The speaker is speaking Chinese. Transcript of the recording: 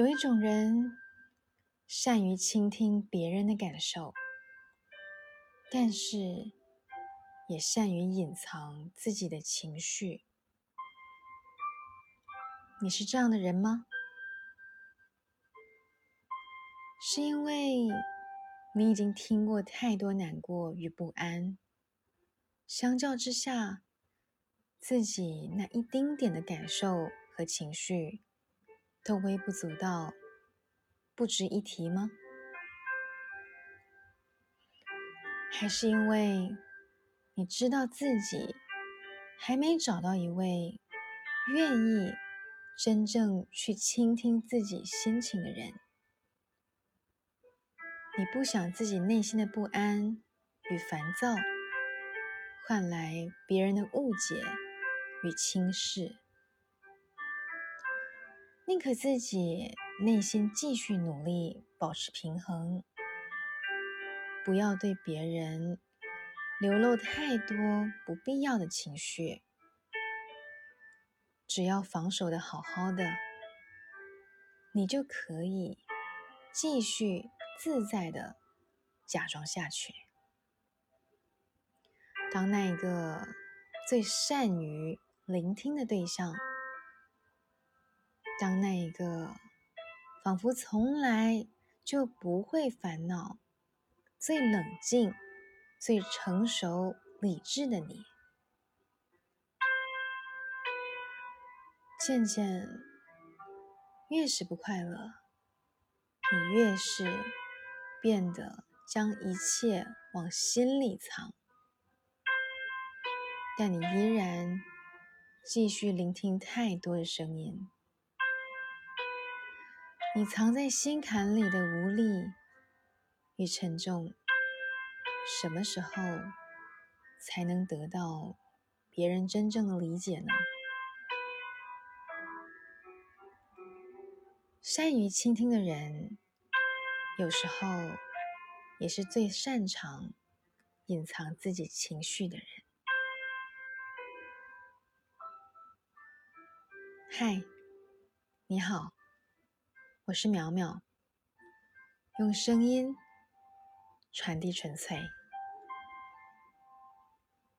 有一种人善于倾听别人的感受，但是也善于隐藏自己的情绪。你是这样的人吗？是因为你已经听过太多难过与不安，相较之下，自己那一丁点的感受和情绪。都微不足道，不值一提吗？还是因为你知道自己还没找到一位愿意真正去倾听自己心情的人？你不想自己内心的不安与烦躁换来别人的误解与轻视？宁可自己内心继续努力，保持平衡，不要对别人流露太多不必要的情绪。只要防守的好好的，你就可以继续自在的假装下去，当那一个最善于聆听的对象。当那一个仿佛从来就不会烦恼、最冷静、最成熟、理智的你，渐渐越是不快乐，你越是变得将一切往心里藏，但你依然继续聆听太多的声音。你藏在心坎里的无力与沉重，什么时候才能得到别人真正的理解呢？善于倾听的人，有时候也是最擅长隐藏自己情绪的人。嗨，你好。我是苗苗，用声音传递纯粹。